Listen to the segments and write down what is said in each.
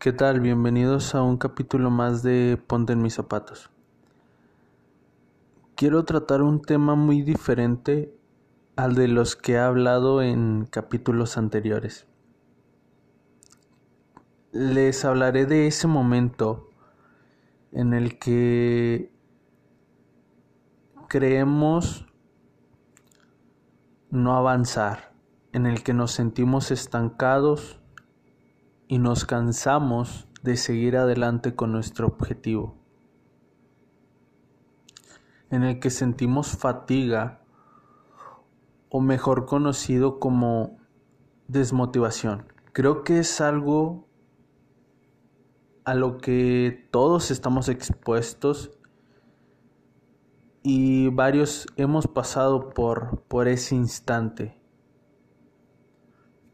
¿Qué tal? Bienvenidos a un capítulo más de Ponte en mis zapatos. Quiero tratar un tema muy diferente al de los que he hablado en capítulos anteriores. Les hablaré de ese momento en el que creemos no avanzar, en el que nos sentimos estancados y nos cansamos de seguir adelante con nuestro objetivo, en el que sentimos fatiga o mejor conocido como desmotivación. Creo que es algo a lo que todos estamos expuestos y varios hemos pasado por, por ese instante.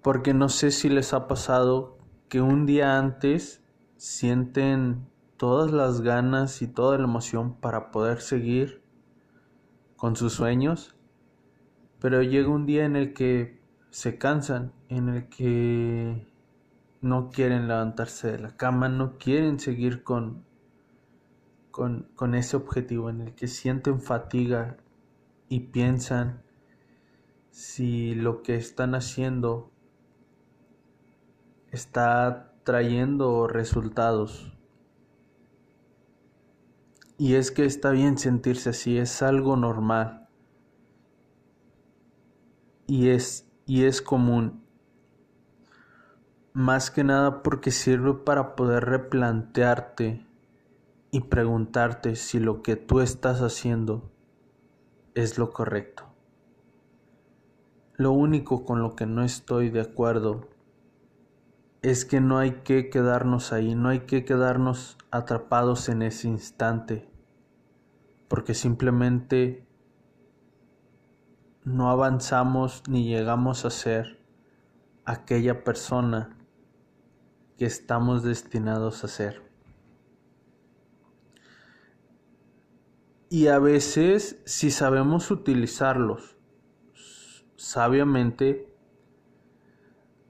Porque no sé si les ha pasado que un día antes sienten todas las ganas y toda la emoción para poder seguir con sus sueños, pero llega un día en el que se cansan, en el que no quieren levantarse de la cama, no quieren seguir con, con, con ese objetivo, en el que sienten fatiga y piensan si lo que están haciendo está trayendo resultados. Y es que está bien sentirse así, es algo normal. Y es, y es común. Más que nada porque sirve para poder replantearte y preguntarte si lo que tú estás haciendo es lo correcto. Lo único con lo que no estoy de acuerdo es que no hay que quedarnos ahí, no hay que quedarnos atrapados en ese instante, porque simplemente no avanzamos ni llegamos a ser aquella persona que estamos destinados a ser. Y a veces, si sabemos utilizarlos sabiamente,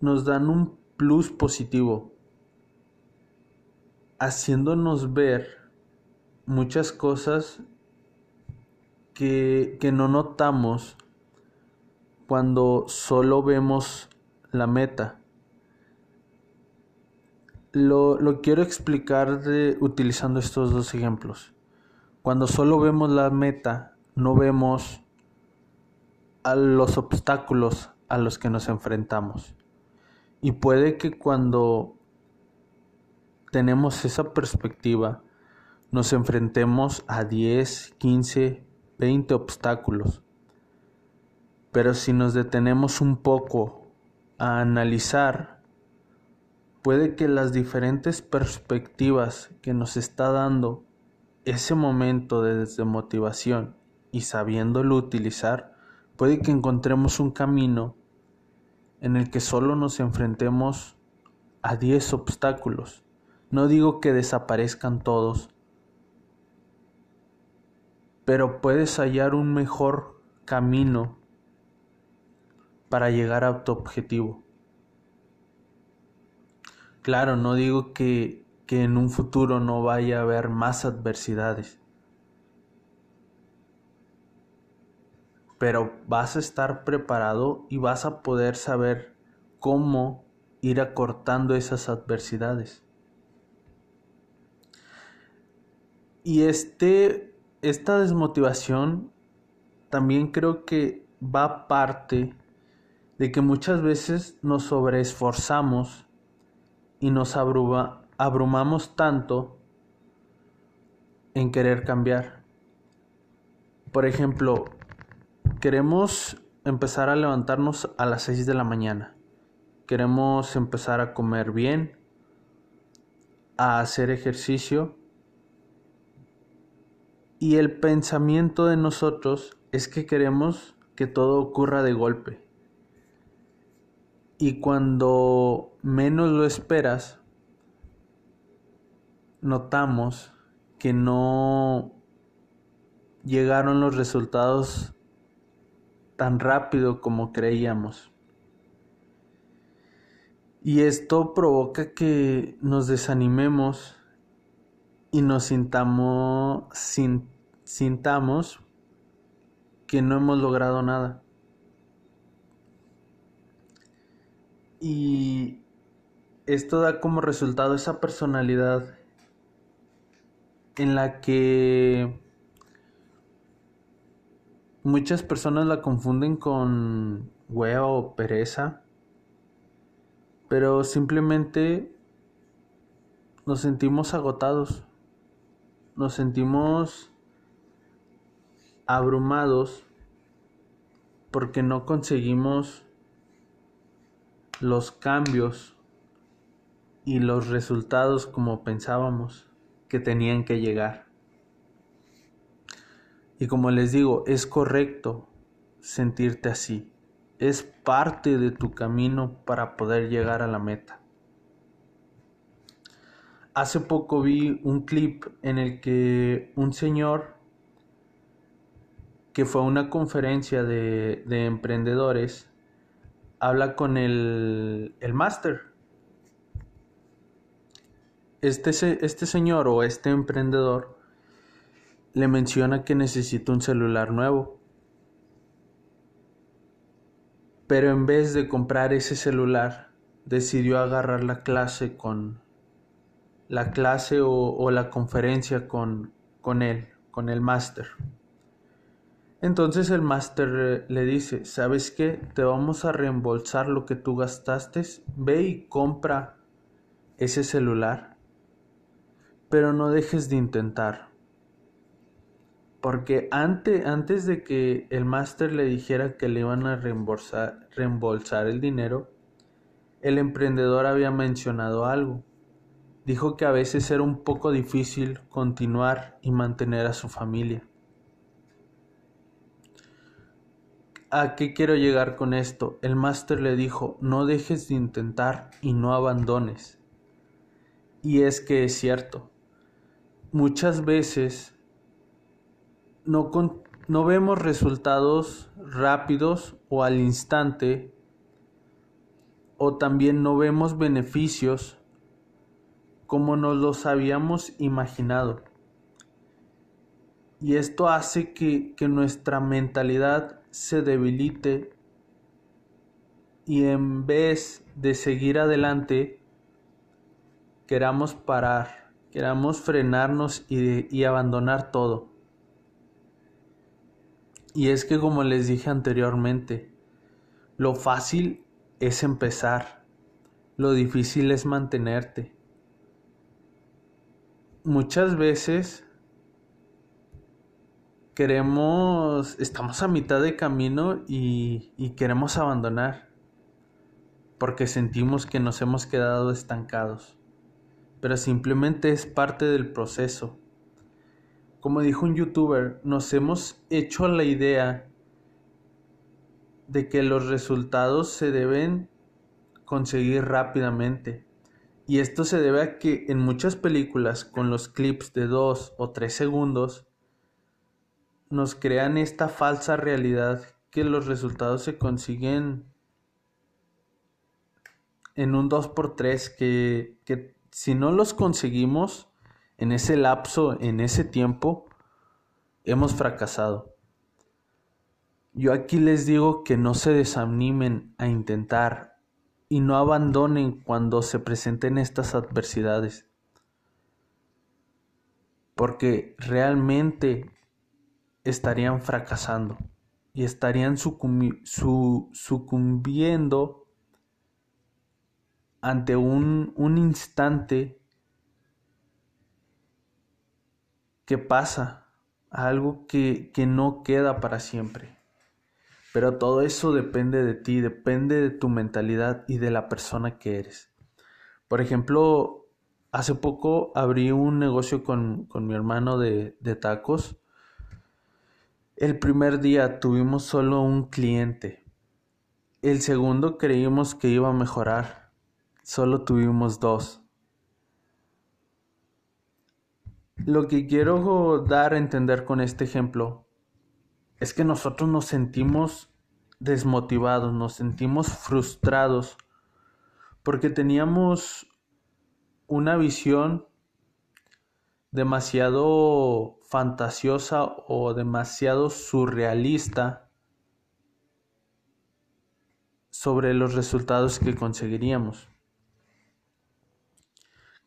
nos dan un plus positivo, haciéndonos ver muchas cosas que, que no notamos cuando solo vemos la meta. Lo, lo, quiero explicar utilizando estos dos ejemplos. Cuando solo vemos la meta, no vemos a los obstáculos a los que nos enfrentamos. Y puede que cuando tenemos esa perspectiva nos enfrentemos a 10, 15, 20 obstáculos. Pero si nos detenemos un poco a analizar, puede que las diferentes perspectivas que nos está dando ese momento de desmotivación y sabiéndolo utilizar, puede que encontremos un camino en el que solo nos enfrentemos a 10 obstáculos. No digo que desaparezcan todos, pero puedes hallar un mejor camino para llegar a tu objetivo. Claro, no digo que, que en un futuro no vaya a haber más adversidades, pero vas a estar preparado y vas a poder saber cómo ir acortando esas adversidades. Y este, esta desmotivación también creo que va parte de que muchas veces nos sobreesforzamos y nos abrumamos tanto en querer cambiar. Por ejemplo, Queremos empezar a levantarnos a las 6 de la mañana. Queremos empezar a comer bien, a hacer ejercicio. Y el pensamiento de nosotros es que queremos que todo ocurra de golpe. Y cuando menos lo esperas, notamos que no llegaron los resultados tan rápido como creíamos. Y esto provoca que nos desanimemos y nos sintamos, sintamos que no hemos logrado nada. Y esto da como resultado esa personalidad en la que muchas personas la confunden con hueva o pereza pero simplemente nos sentimos agotados, nos sentimos abrumados porque no conseguimos los cambios y los resultados como pensábamos que tenían que llegar. Y como les digo, es correcto sentirte así es parte de tu camino para poder llegar a la meta. Hace poco vi un clip en el que un señor que fue a una conferencia de, emprendedores habla con el, el máster. Este, este señor o este emprendedor le menciona que necesita un celular nuevo pero en vez de comprar ese celular, decidió agarrar la clase con la clase o, la conferencia con, con él, con el máster. Entonces el máster le dice, ¿sabes qué? Te vamos a reembolsar lo que tú gastaste, ve y compra ese celular, pero no dejes de intentar. Porque antes, antes de que el máster le dijera que le iban a reembolsar, reembolsar el dinero, el emprendedor había mencionado algo. Dijo que a veces era un poco difícil continuar y mantener a su familia. ¿A qué quiero llegar con esto? El máster le dijo, no dejes de intentar y no abandones. Y es que es cierto. Muchas veces no, no vemos resultados rápidos o al instante o también no vemos beneficios como nos los habíamos imaginado. Y esto hace que, que nuestra mentalidad se debilite y en vez de seguir adelante, queramos parar, queramos frenarnos y, y abandonar todo. Y es que como les dije anteriormente, lo fácil es empezar, lo difícil es mantenerte. Muchas veces queremos, estamos a mitad de camino y, y queremos abandonar porque sentimos que nos hemos quedado estancados, pero simplemente es parte del proceso como dijo un youtuber, nos hemos hecho la idea de que los resultados se deben conseguir rápidamente. Y esto se debe a que en muchas películas con los clips de dos o tres segundos nos crean esta falsa realidad que los resultados se consiguen en un 2x3 que, que si no los conseguimos en ese lapso, en ese tiempo, hemos fracasado. Yo aquí les digo que no se desanimen a intentar y no abandonen cuando se presenten estas adversidades, porque realmente estarían fracasando y estarían sucumbiendo ante un, un instante que pasa, algo que, que no queda para siempre. Pero todo eso depende de ti, depende de tu mentalidad y de la persona que eres. Por ejemplo, hace poco abrí un negocio con, con mi hermano de, de tacos. El primer día tuvimos solo un cliente. El segundo creímos que iba a mejorar. Solo tuvimos dos. Lo que quiero dar a entender con este ejemplo es que nosotros nos sentimos desmotivados, nos sentimos frustrados porque teníamos una visión demasiado fantasiosa o demasiado surrealista sobre los resultados que conseguiríamos.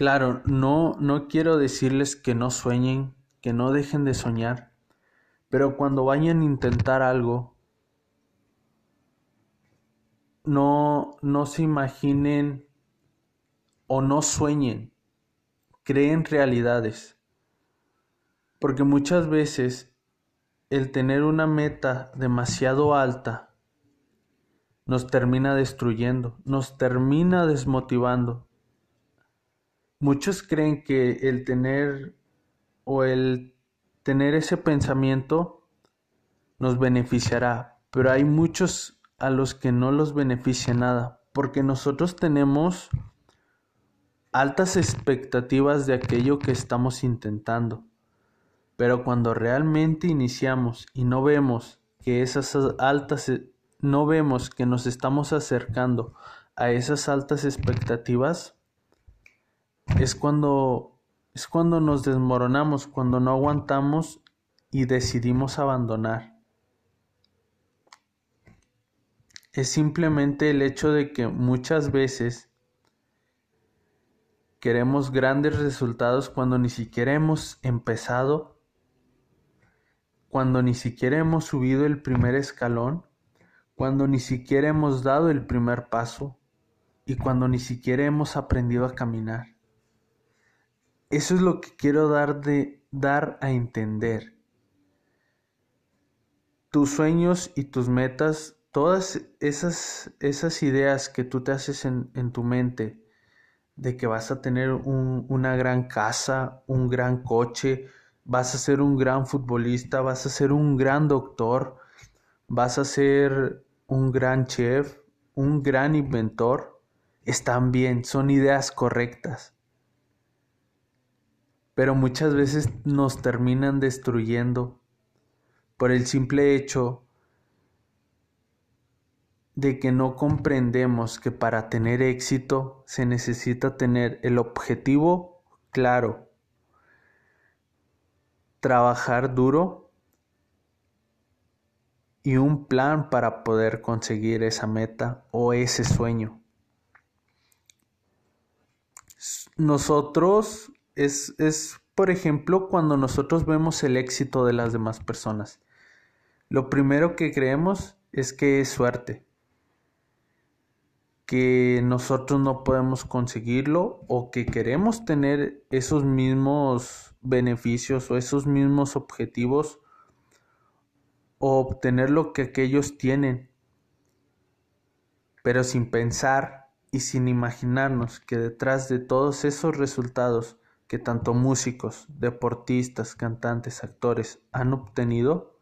Claro, no, no quiero decirles que no sueñen, que no dejen de soñar, pero cuando vayan a intentar algo, no, no se imaginen o no sueñen, creen realidades. Porque muchas veces el tener una meta demasiado alta nos termina destruyendo, nos termina desmotivando. Muchos creen que el tener o el tener ese pensamiento nos beneficiará, pero hay muchos a los que no los beneficia nada, porque nosotros tenemos altas expectativas de aquello que estamos intentando. Pero cuando realmente iniciamos y no vemos que esas altas no vemos que nos estamos acercando a esas altas expectativas, es cuando es cuando nos desmoronamos, cuando no aguantamos y decidimos abandonar. es simplemente el hecho de que muchas veces queremos grandes resultados cuando ni siquiera hemos empezado, cuando ni siquiera hemos subido el primer escalón, cuando ni siquiera hemos dado el primer paso y cuando ni siquiera hemos aprendido a caminar. Eso es lo que quiero dar de dar a entender. Tus sueños y tus metas todas esas, esas ideas que tú te haces en, tu mente de que vas a tener una gran casa, un gran coche, vas a ser un gran futbolista, vas a ser un gran doctor, vas a ser un gran chef, un gran inventor, están bien, son ideas correctas. Pero muchas veces nos terminan destruyendo por el simple hecho de que no comprendemos que para tener éxito se necesita tener el objetivo claro, trabajar duro y un plan para poder conseguir esa meta o ese sueño. Nosotros es, es, por ejemplo, cuando nosotros vemos el éxito de las demás personas. Lo primero que creemos es que es suerte que nosotros no podemos conseguirlo o que queremos tener esos mismos beneficios o esos mismos objetivos o obtener lo que aquellos tienen, pero sin pensar y sin imaginarnos que detrás de todos esos resultados que tanto músicos, deportistas, cantantes, actores han obtenido,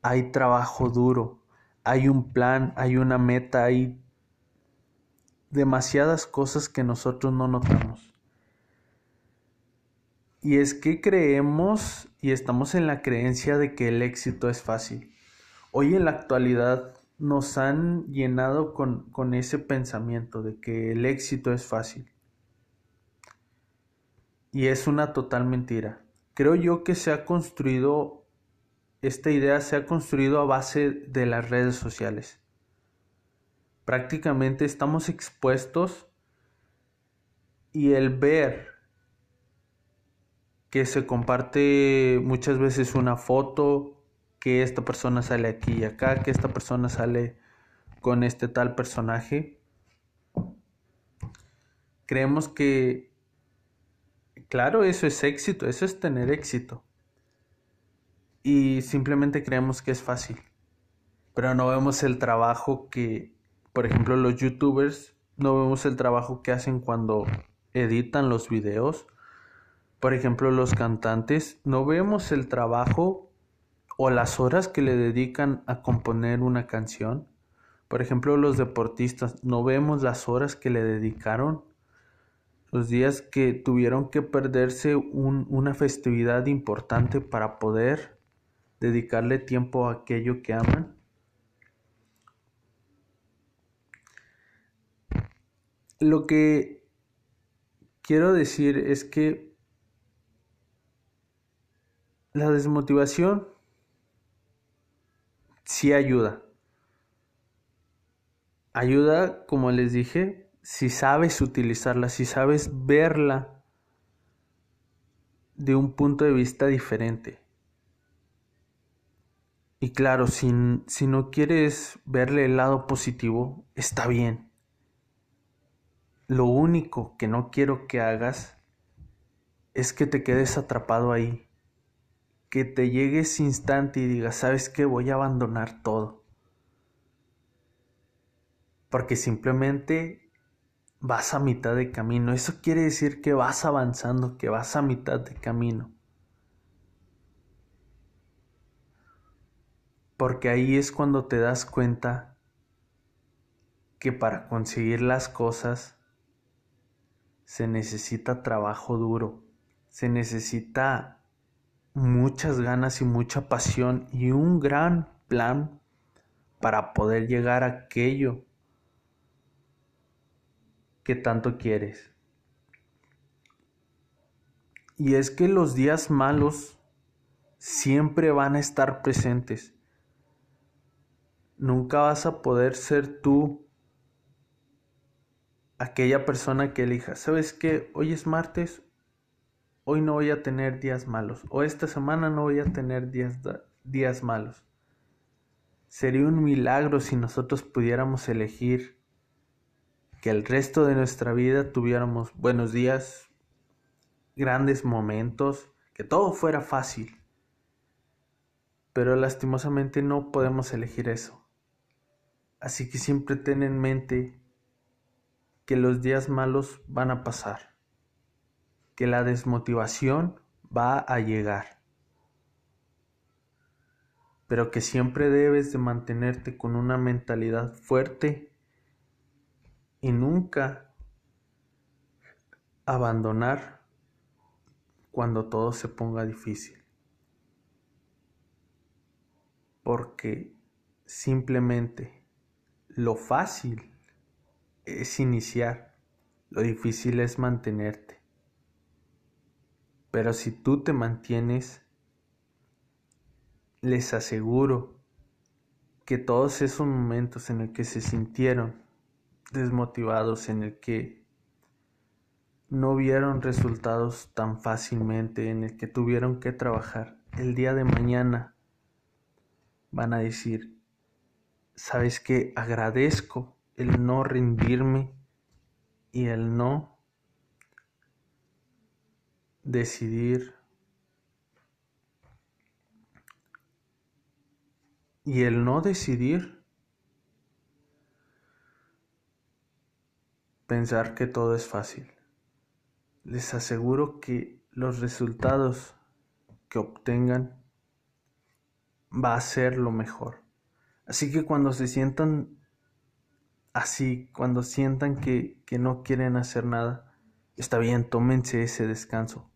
hay trabajo duro, hay un plan, hay una meta, hay demasiadas cosas que nosotros no notamos. Y es que creemos y estamos en la creencia de que el éxito es fácil. Hoy en la actualidad nos han llenado con, con ese pensamiento de que el éxito es fácil. Y es una total mentira. Creo yo que se ha construido, esta idea se ha construido a base de las redes sociales prácticamente estamos expuestos y el ver que se comparte muchas veces una foto, que esta persona sale aquí y acá, que esta persona sale con este tal personaje. Creemos que, claro, eso es éxito, eso es tener éxito. Y simplemente creemos que es fácil. Pero no vemos el trabajo que por ejemplo, los youtubers no vemos el trabajo que hacen cuando editan los videos. Por ejemplo, los cantantes no vemos el trabajo o las horas que le dedican a componer una canción. Por ejemplo, los deportistas no vemos las horas que le dedicaron, los días que tuvieron que perderse una festividad importante para poder dedicarle tiempo a aquello que aman. lo que quiero decir es que la desmotivación sí ayuda. Ayuda, como les dije, si sabes utilizarla, si sabes verla de un punto de vista diferente. Y claro, si, si no quieres verle el lado positivo, está bien. Lo único que no quiero que hagas es que te quedes atrapado ahí. Que te llegue ese instante y digas, ¿sabes qué? Voy a abandonar todo porque simplemente vas a mitad de camino. Eso quiere decir que vas avanzando, que vas a mitad de camino. Porque ahí es cuando te das cuenta que para conseguir las cosas se necesita trabajo duro, se necesita muchas ganas y mucha pasión y un gran plan para poder llegar a aquello que tanto quieres. Y es que los días malos siempre van a estar presentes. Nunca vas a poder ser tú aquella persona que elija. ¿Sabes qué? Hoy es martes, hoy no voy a tener días malos. O esta semana no voy a tener días, días malos. Sería un milagro si nosotros pudiéramos elegir que el resto de nuestra vida tuviéramos buenos días, grandes momentos, que todo fuera fácil. Pero lastimosamente no podemos elegir eso. Así que siempre ten en mente que los días malos van a pasar, que la desmotivación va a llegar, pero que siempre debes de mantenerte con una mentalidad fuerte y nunca abandonar cuando todo se ponga difícil. Porque simplemente lo fácil es iniciar, lo difícil es mantenerte. Pero si tú te mantienes, les aseguro que todos esos momentos en el que se sintieron desmotivados en el que no vieron resultados tan fácilmente, en el que tuvieron que trabajar. El día de mañana, van a decir, sabes que agradezco el no rendirme y el no decidir y el no decidir pensar que todo es fácil. Les aseguro que los resultados que obtengan va a ser lo mejor. Así que cuando se sientan así, cuando sientan que, que no quieren hacer nada, está bien, tómense ese descanso.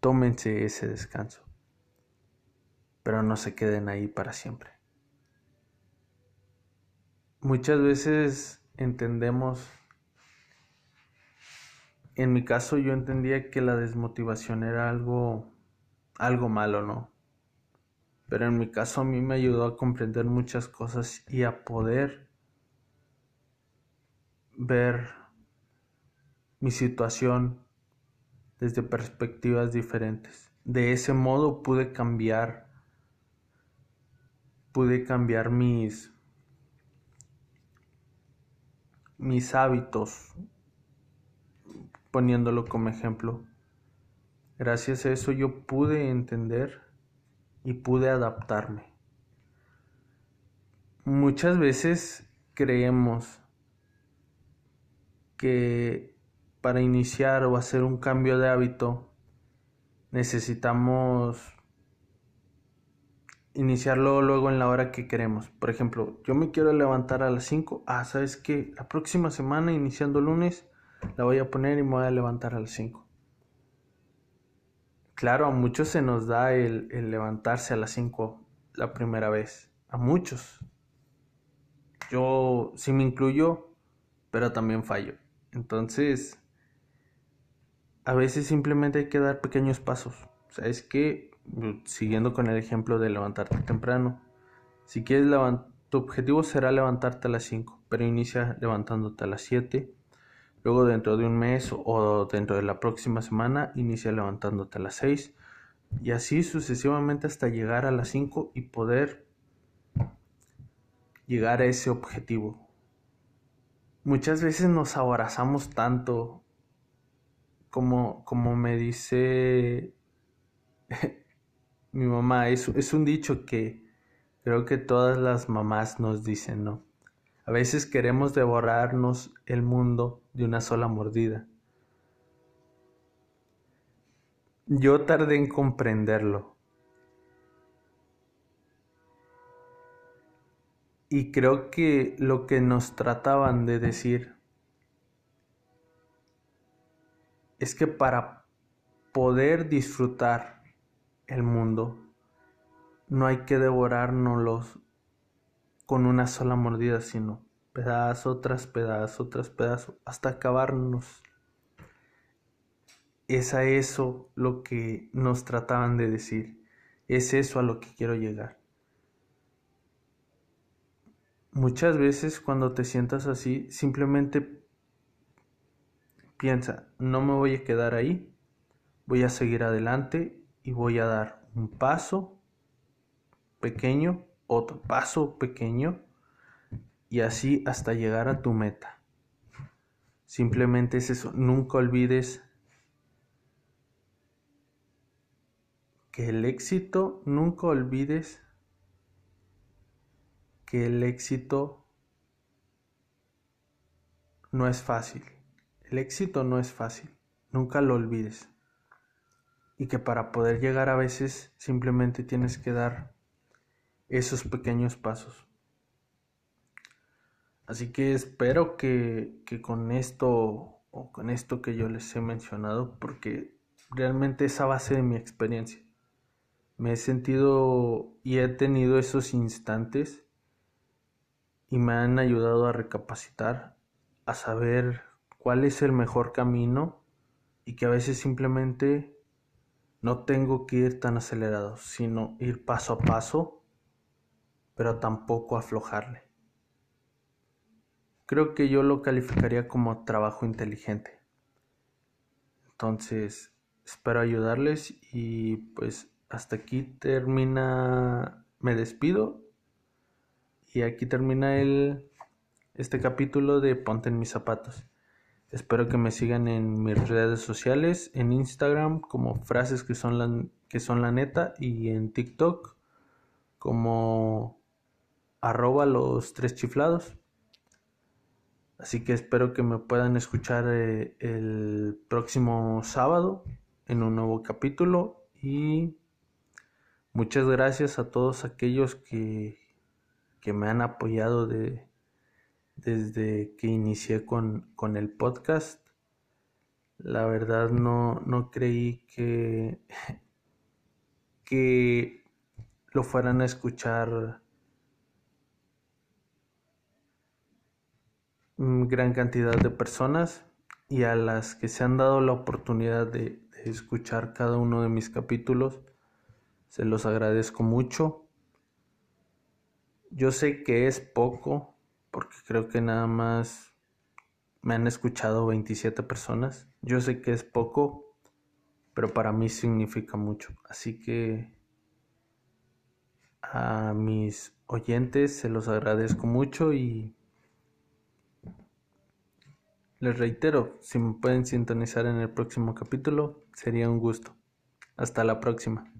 Tómense ese descanso. Pero no se queden ahí para siempre. Muchas veces entendemos, en mi caso yo entendía que la desmotivación era algo, algo malo, ¿no? Pero en mi caso a mí me ayudó a comprender muchas cosas y a poder ver mi situación desde perspectivas diferentes. De ese modo pude cambiar, pude cambiar mis, mis hábitos, poniéndolo como ejemplo. Gracias a eso yo pude entender y pude adaptarme. Muchas veces creemos que para iniciar o hacer un cambio de hábito necesitamos iniciarlo luego en la hora que queremos. Por ejemplo, yo me quiero levantar a las 5. Ah, ¿sabes qué? La próxima semana, iniciando lunes, la voy a poner y me voy a levantar a las 5. Claro, a muchos se nos da el, el levantarse a las 5 la primera vez. A muchos. Yo sí me incluyo, pero también fallo. Entonces, a veces simplemente hay que dar pequeños pasos. O sea, es que, siguiendo con el ejemplo de levantarte temprano, si quieres tu objetivo será levantarte a las 5, pero inicia levantándote a las 7. Luego dentro de un mes o dentro de la próxima semana inicia levantándote a las 6 y así sucesivamente hasta llegar a las 5 y poder llegar a ese objetivo. Muchas veces nos abrazamos tanto como, como me dice mi mamá, es, es un dicho que creo que todas las mamás nos dicen, ¿no? A veces queremos devorarnos el mundo de una sola mordida. Yo tardé en comprenderlo. Y creo que lo que nos trataban de decir es que para poder disfrutar el mundo no hay que devorárnoslos con una sola mordida, sino pedazo tras pedazo tras pedazo hasta acabarnos es a eso lo que nos trataban de decir. Es eso a lo que quiero llegar. Muchas veces cuando te sientas así, simplemente piensa, no me voy a quedar ahí, voy a seguir adelante y voy a dar un paso pequeño, otro paso pequeño y así hasta llegar a tu meta. Simplemente es eso, nunca olvides que el éxito, nunca olvides que el éxito no es fácil. El éxito no es fácil, nunca lo olvides. Y que para poder llegar a veces simplemente tienes que dar esos pequeños pasos. Así que espero que, que con esto o con esto que yo les he mencionado, porque realmente es a base de mi experiencia me he sentido y he tenido esos instantes y me han ayudado a recapacitar, a saber cuál es el mejor camino y que a veces simplemente no tengo que ir tan acelerado, sino ir paso a paso, pero tampoco aflojarle. Creo que yo lo calificaría como trabajo inteligente. Entonces, espero ayudarles y pues hasta aquí termina, me despido y aquí termina el, este capítulo de Ponte en mis zapatos. Espero que me sigan en mis redes sociales, en Instagram como frases que son la, que son la neta y en TikTok como arroba los tres chiflados. Así que espero que me puedan escuchar eh, el próximo sábado en un nuevo capítulo y Muchas gracias a todos aquellos que, que me han apoyado de, desde que inicié con, con, el podcast. La verdad no, no creí que, que lo fueran a escuchar gran cantidad de personas y a las que se han dado la oportunidad de, de escuchar cada uno de mis capítulos se los agradezco mucho. Yo sé que es poco, porque creo que nada más me han escuchado 27 personas. Yo sé que es poco, pero para mí significa mucho. Así que a mis oyentes se los agradezco mucho y les reitero, si me pueden sintonizar en el próximo capítulo, sería un gusto. Hasta la próxima.